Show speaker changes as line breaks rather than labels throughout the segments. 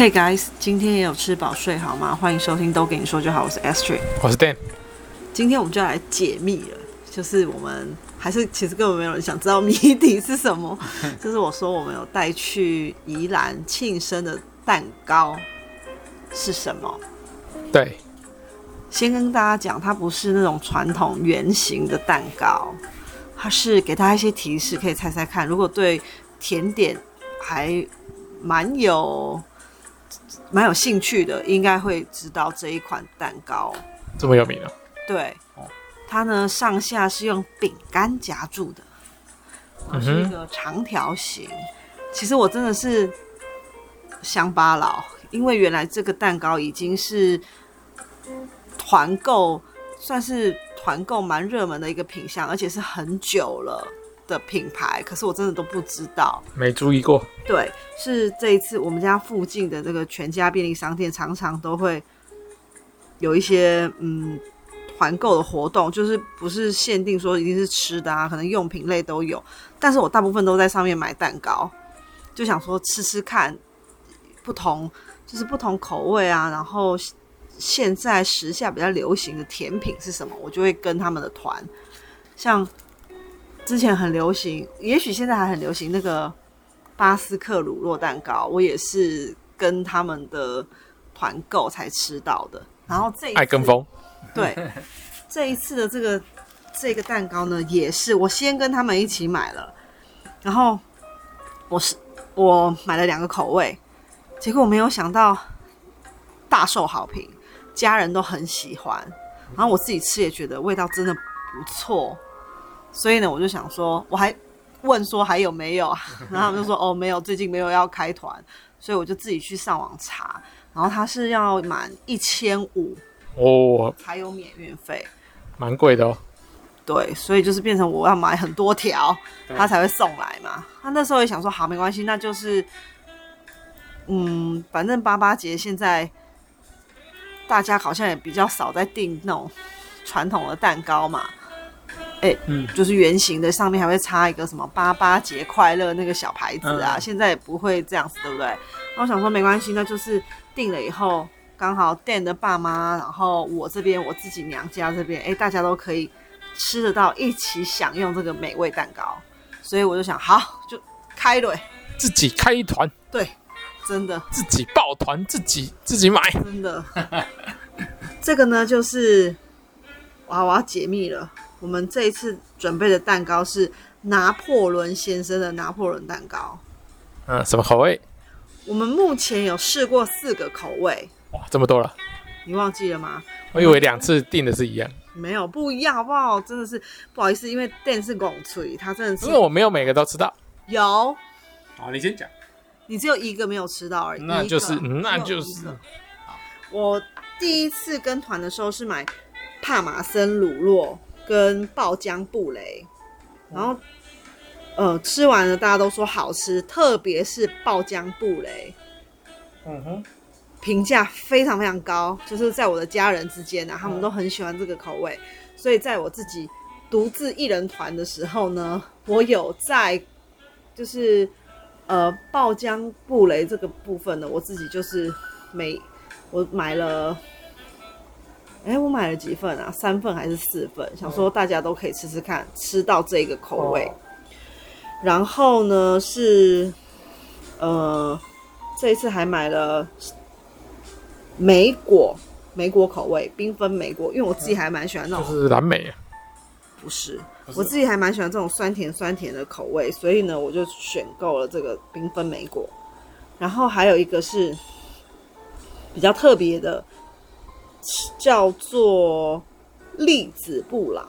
Hey guys，今天也有吃饱睡好吗？欢迎收听都给你说就好，我是 Astrid，
我是 Dan。
今天我们就要来解密了，就是我们还是其实根本没有人想知道谜底是什么。就是我说我们有带去宜兰庆生的蛋糕是什么？
对，
先跟大家讲，它不是那种传统圆形的蛋糕，它是给大家一些提示，可以猜猜看。如果对甜点还蛮有蛮有兴趣的，应该会知道这一款蛋糕
这么有名啊？
对，它呢上下是用饼干夹住的，是一个长条形。嗯、其实我真的是乡巴佬，因为原来这个蛋糕已经是团购，算是团购蛮热门的一个品相，而且是很久了的品牌。可是我真的都不知道，
没注意过。
对，是这一次我们家附近的这个全家便利商店，常常都会有一些嗯团购的活动，就是不是限定说一定是吃的啊，可能用品类都有。但是我大部分都在上面买蛋糕，就想说吃吃看不同，就是不同口味啊，然后。现在时下比较流行的甜品是什么？我就会跟他们的团，像之前很流行，也许现在还很流行那个巴斯克乳酪蛋糕，我也是跟他们的团购才吃到的。然后这一次
爱跟风，
对 这一次的这个这个蛋糕呢，也是我先跟他们一起买了，然后我是我买了两个口味，结果我没有想到大受好评。家人都很喜欢，然后我自己吃也觉得味道真的不错，所以呢，我就想说，我还问说还有没有，然后他们就说哦没有，最近没有要开团，所以我就自己去上网查，然后他是要满一千五哦才有免运费，
蛮贵的哦。
对，所以就是变成我要买很多条，他才会送来嘛。他那时候也想说好没关系，那就是嗯，反正八八节现在。大家好像也比较少在订那种传统的蛋糕嘛，哎、欸，嗯，就是圆形的，上面还会插一个什么“八八节快乐”那个小牌子啊。嗯、现在也不会这样子，对不对？那我想说没关系，那就是订了以后刚好 Dan 的爸妈，然后我这边我自己娘家这边，哎、欸，大家都可以吃得到，一起享用这个美味蛋糕。所以我就想，好，就开了，
自己开一团，
对。真的
自己抱团，自己自己买。
真的，这个呢，就是哇，我要解密了。我们这一次准备的蛋糕是拿破仑先生的拿破仑蛋糕。
嗯，什么口味？
我们目前有试过四个口味。
哇，这么多了！
你忘记了吗？
我以为两次订的是一样。
没有，不一样，好不好？真的是不好意思，因为店是拱吹，他真的是。
因为我没有每个都吃到。
有。
好，你先讲。
你只有一个没有吃到而已，
那就是那就是。
我第一次跟团的时候是买帕玛森乳酪跟爆浆布雷，然后呃吃完了大家都说好吃，特别是爆浆布雷，嗯哼，评价非常非常高，就是在我的家人之间呢、啊，他们都很喜欢这个口味，所以在我自己独自一人团的时候呢，我有在就是。呃，爆浆布雷这个部分呢，我自己就是每我买了，哎，我买了几份啊？三份还是四份？想说大家都可以吃吃看，吃到这个口味。然后呢是，呃，这一次还买了莓果莓果口味，缤纷莓果，因为我自己还蛮喜欢那种，
就是蓝莓。
不是，我自己还蛮喜欢这种酸甜酸甜的口味，所以呢，我就选购了这个缤纷莓果。然后还有一个是比较特别的，叫做栗子布朗，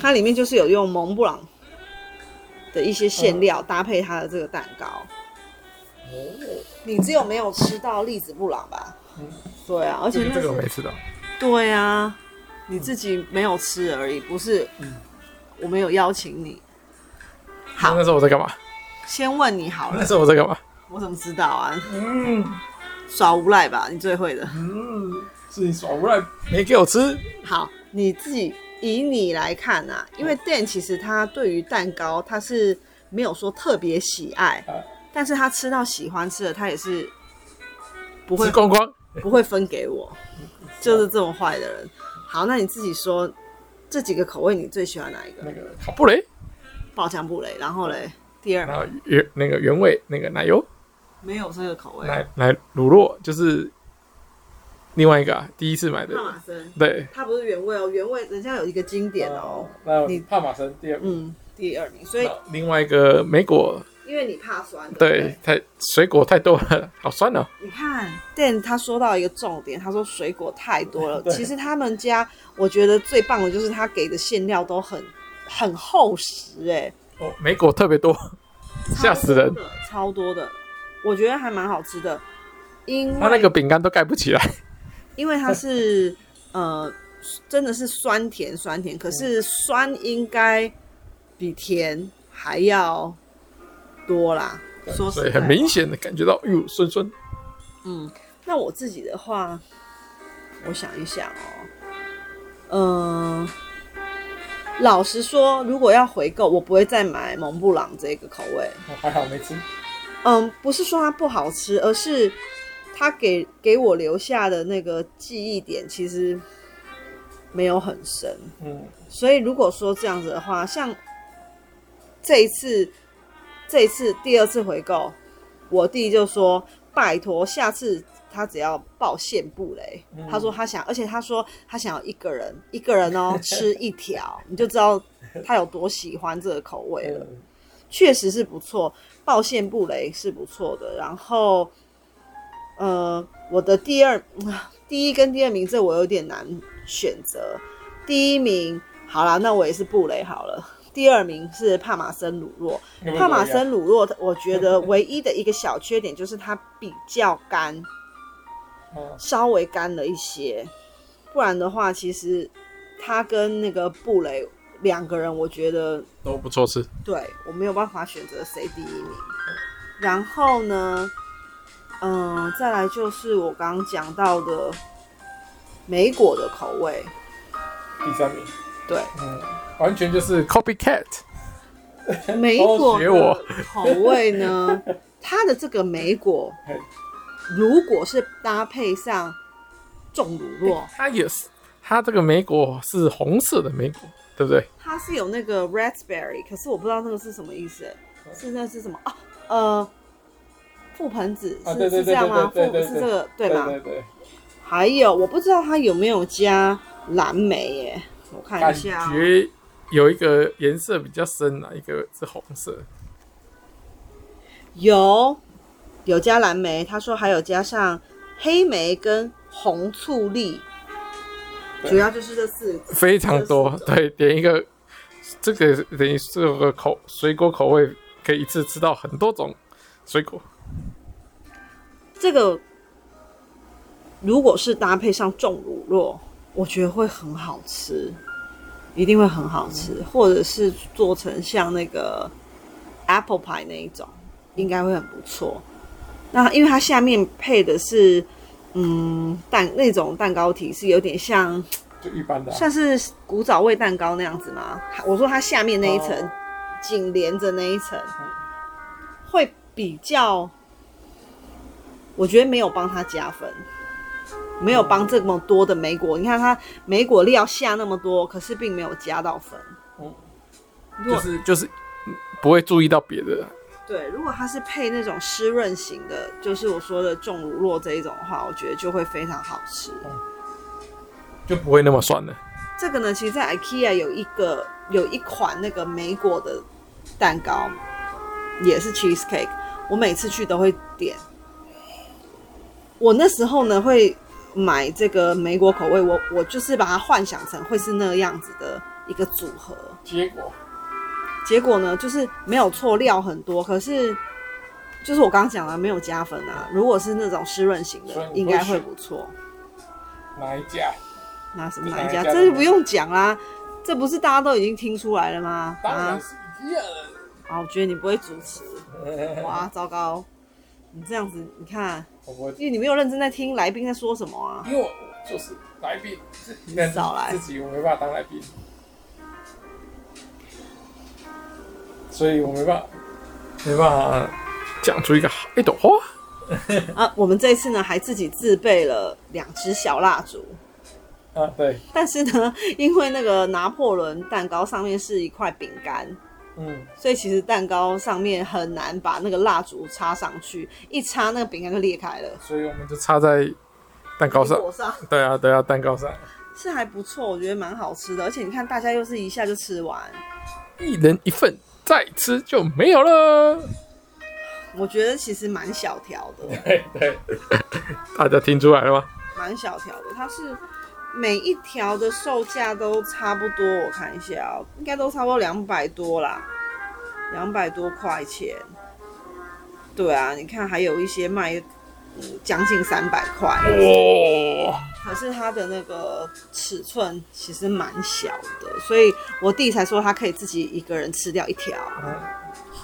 它里面就是有用蒙布朗的一些馅料搭配它的这个蛋糕。哦，你只有没有吃到栗子布朗吧？对啊，而且
这个我没吃到。
对啊。你自己没有吃而已，不是，我没有邀请你。好，
那时候我在干嘛？
先问你好了。
那时候我在干嘛？
我怎么知道啊？嗯，耍无赖吧，你最会的。
嗯，是你耍无赖，没给我吃。
好，你自己以你来看啊，因为 Dan 其实他对于蛋糕他是没有说特别喜爱，但是他吃到喜欢吃的，他也是不会
吃光光，
不会分给我，就是这么坏的人。好，那你自己说，这几个口味你最喜欢哪一个？
那个卡布雷，
爆浆布雷，然后嘞，第二
然后原那个原味那个奶油。
没有这个口味，
奶奶乳酪就是另外一个、啊、第一次买的。
帕马森，
对，
它不是原味哦，原味人家有一个经典哦，
那
你
帕马森第二名，
嗯，第二名，所以
另外一个莓果，
因为你怕酸，对，
太水果太多了，好酸哦。
你看，Dan 他说到一个重点，他说水果太多了。其实他们家我觉得最棒的就是他给的馅料都很很厚实，哎，
哦，莓果特别多，吓死人。
超多的，我觉得还蛮好吃的，因为
他那个饼干都盖不起来。
因为它是呃，真的是酸甜酸甜，可是酸应该比甜还要多啦。说实在
所以很明显的感觉到，哟，酸酸。
嗯，那我自己的话，我想一想哦，嗯、老实说，如果要回购，我不会再买蒙布朗这个口味。
我还好没吃。
嗯，不是说它不好吃，而是它给给我留下的那个记忆点其实没有很深。
嗯，
所以如果说这样子的话，像这一次，这一次第二次回购，我弟就说拜托，下次他只要爆现布雷。
嗯
他说他想，而且他说他想要一个人一个人哦 吃一条，你就知道他有多喜欢这个口味了。确实是不错，爆现布雷是不错的。然后，呃，我的第二、第一跟第二名，这我有点难选择。第一名，好啦，那我也是布雷好了。第二名是帕马森乳酪，帕马森乳酪，我觉得唯一的一个小缺点就是它比较干，稍微干了一些。不然的话，其实它跟那个布雷。两个人我觉得
都不错吃，
对，我没有办法选择谁第一名。然后呢，嗯、呃，再来就是我刚刚讲到的莓果的口味，
第三名。
对，
嗯，完全就是 copycat。
莓果的口味呢，它的这个莓果，如果是搭配上重乳酪，
它也是，它这个莓果是红色的莓果。对不对？
它是有那个 raspberry，可是我不知道那个是什么意思。是那是什么啊？呃，覆盆子是、啊、是这样吗？覆是这个对吗？
对对对。
还有我不知道它有没有加蓝莓耶？我看一下、哦。
感觉有一个颜色比较深啊，一个是红色。
有有加蓝莓，他说还有加上黑莓跟红醋栗。主要就是这四
非常多，对，点一个，这个等于这个口水果口味，可以一次吃到很多种水果。
这个如果是搭配上重乳酪，我觉得会很好吃，一定会很好吃，嗯、或者是做成像那个 apple pie 那一种，应该会很不错。那因为它下面配的是。嗯，蛋那种蛋糕体是有点像，
就一般的、啊，
像是古早味蛋糕那样子吗？我说它下面那一层紧、哦、连着那一层，会比较，我觉得没有帮他加分，没有帮这么多的莓果。嗯、你看它莓果料下那么多，可是并没有加到分。
嗯，就是就是不会注意到别的。
对，如果它是配那种湿润型的，就是我说的重乳酪这一种的话，我觉得就会非常好吃，
嗯、就不会那么酸了。
这个呢，其实，在 IKEA 有一个有一款那个莓果的蛋糕，也是 cheesecake，我每次去都会点。我那时候呢会买这个莓果口味，我我就是把它幻想成会是那样子的一个组合，
结果。
结果呢，就是没有错，料很多，可是就是我刚刚讲了没有加分啊。如果是那种湿润型的，应该会不错。
哪一家？
哪什么哪一家？这就不用讲啦，这不是大家都已经听出来了吗？
当然是一样的。
啊，我觉得你不会主持，哇，糟糕！你这样子，你看，因为你没有认真在听来宾在说什么啊。
因为我就是来宾，
你少来，
自己我没办法当来宾。所以我没办法，没办法讲出一个一朵花。
啊，我们这一次呢还自己自备了两支小蜡烛。
啊，对。
但是呢，因为那个拿破仑蛋糕上面是一块饼干，
嗯，
所以其实蛋糕上面很难把那个蜡烛插上去，一插那个饼干就裂开了。
所以我们就插在蛋糕上。
上
对啊，对啊，蛋糕上
是还不错，我觉得蛮好吃的。而且你看，大家又是一下就吃完，
一人一份，再吃就没有了。
我觉得其实蛮小条的。
对对，大家听出来了吗？
蛮小条的，它是。每一条的售价都差不多，我看一下哦，应该都差不多两百多啦，两百多块钱。对啊，你看还有一些卖，嗯，将近三百块。哇！可是它的那个尺寸其实蛮小的，所以我弟才说他可以自己一个人吃掉一条，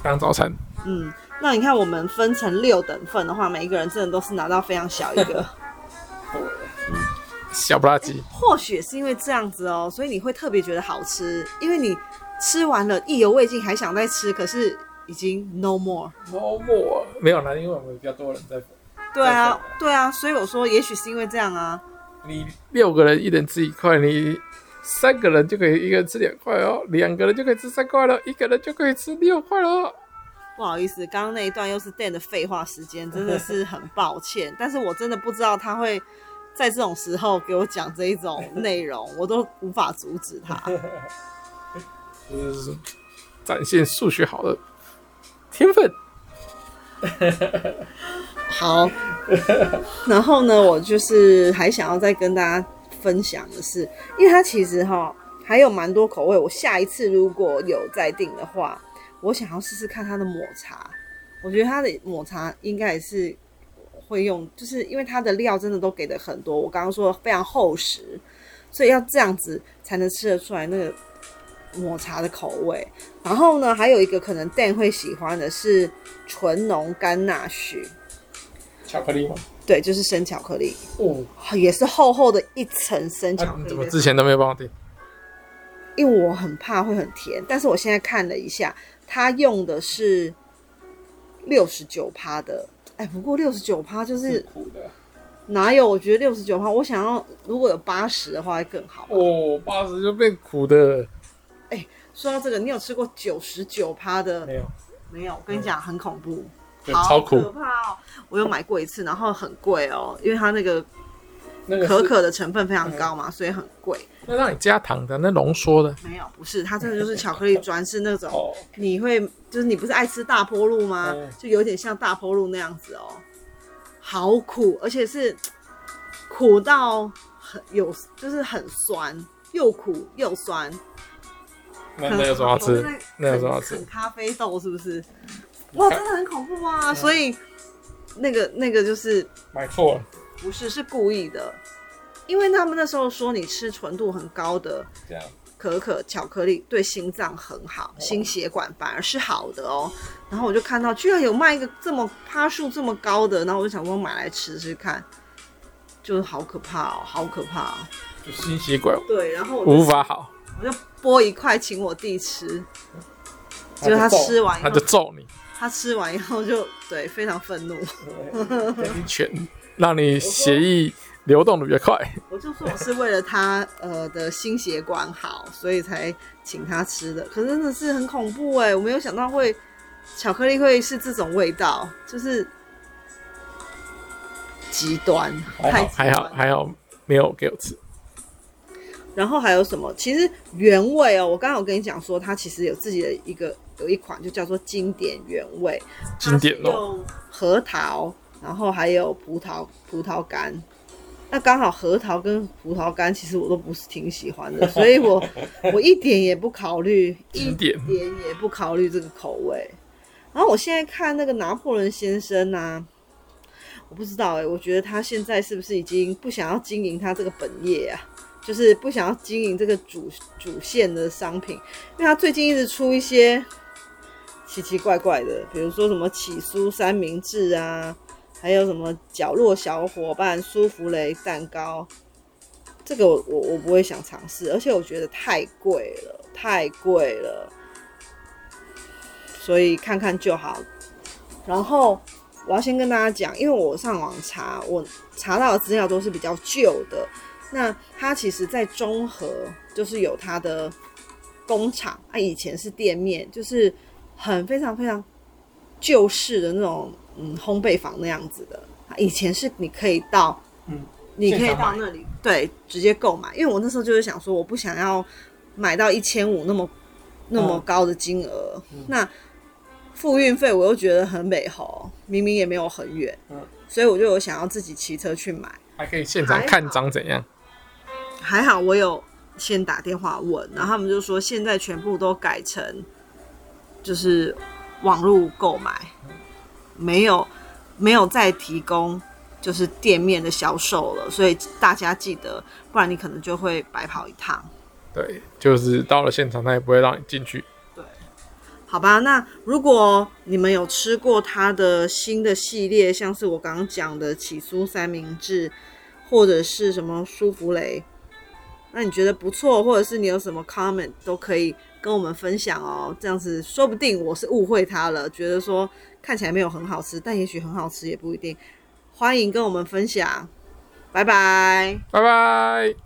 当早餐。
嗯，那你看我们分成六等份的话，每一个人真的都是拿到非常小一个。
小不拉几，
或许是因为这样子哦，所以你会特别觉得好吃，因为你吃完了意犹未尽，还想再吃，可是已经 no more，no
more，没有了，因为我们比较多人在。
对啊，对啊，所以我说也许是因为这样啊。
你六个人一人吃一块，你三个人就可以一个人吃两块哦，两个人就可以吃三块了，一个人就可以吃六块了。
不好意思，刚刚那一段又是 Dan 的废话时间，真的是很抱歉，但是我真的不知道他会。在这种时候给我讲这一种内容，我都无法阻止他。
就是展现数学好的天分。
好，然后呢，我就是还想要再跟大家分享的是，因为它其实哈还有蛮多口味。我下一次如果有再订的话，我想要试试看它的抹茶。我觉得它的抹茶应该也是。会用，就是因为它的料真的都给的很多，我刚刚说非常厚实，所以要这样子才能吃得出来那个抹茶的口味。然后呢，还有一个可能 Dan 会喜欢的是纯浓甘纳许
巧克力吗？
对，就是生巧克力，
哦，
也是厚厚的一层生巧克力。啊，
怎么之前都没有帮我订？
因为我很怕会很甜，但是我现在看了一下，它用的是六十九趴的。哎，不过六十九趴就是苦的，哪有？我觉得六十九趴，我想要如果有八十的话会更好。
哦，八十就变苦的。
哎，说到这个，你有吃过九十九趴的？
没有，
没有。我跟你讲，很恐怖，
超苦，
可怕哦！我有买过一次，然后很贵哦，因为它那个可可的成分非常高嘛，所以很贵。
那让你加糖的，那浓缩的？
没有，不是，它真的就是巧克力砖，是那种你会，就是你不是爱吃大坡路吗？就有点像大坡路那样子哦，好苦，而且是苦到很有，就是很酸，又苦又酸。
那那有什么好吃？那有什么好吃？
咖啡豆是不是？哇，真的很恐怖啊！所以那个那个就是
买错了，
不是，是故意的。因为他们那时候说，你吃纯度很高的可可巧克力对心脏很好，心血管反而是好的哦。然后我就看到居然有卖一个这么趴数这么高的，然后我就想说买来吃吃看，就是好可怕哦，好可怕哦，
就心血管
对，然后我
无法好，
我就剥一块请我弟吃，结果他吃完
他就揍。你，
他吃完以后就对非常愤怒，
一拳让你血液。流动的越快，
我就说我是为了他呃的心血管好，所以才请他吃的。可是真的是很恐怖哎，我没有想到会巧克力会是这种味道，就是极端，
还好还好还好没有给我吃。
然后还有什么？其实原味哦，我刚刚有跟你讲说，它其实有自己的一个有一款就叫做经典原味，
经典哦，
用核桃，然后还有葡萄葡萄干。那刚好核桃跟葡萄干，其实我都不是挺喜欢的，所以我我一点也不考虑，一点也不考虑这个口味。然后我现在看那个拿破仑先生啊，我不知道哎、欸，我觉得他现在是不是已经不想要经营他这个本业啊？就是不想要经营这个主主线的商品，因为他最近一直出一些奇奇怪怪的，比如说什么起酥三明治啊。还有什么角落小伙伴舒芙蕾蛋糕，这个我我我不会想尝试，而且我觉得太贵了，太贵了，所以看看就好。然后我要先跟大家讲，因为我上网查，我查到的资料都是比较旧的。那它其实，在中和就是有它的工厂，它以前是店面，就是很非常非常旧式的那种嗯烘焙坊那样子的。以前是你可以到，嗯，你可以到那里，对，直接购买。因为我那时候就是想说，我不想要买到一千五那么那么高的金额，嗯、那付运费我又觉得很美好，明明也没有很远，嗯，所以我就有想要自己骑车去买，
还可以现场看章怎样？
还好我有先打电话问，然后他们就说现在全部都改成就是网络购买，没有没有再提供就是店面的销售了，所以大家记得，不然你可能就会白跑一趟。
对，就是到了现场，他也不会让你进去。
对，好吧，那如果你们有吃过他的新的系列，像是我刚刚讲的起酥三明治，或者是什么舒芙蕾。那你觉得不错，或者是你有什么 comment 都可以跟我们分享哦。这样子说不定我是误会他了，觉得说看起来没有很好吃，但也许很好吃也不一定。欢迎跟我们分享，拜拜，
拜拜。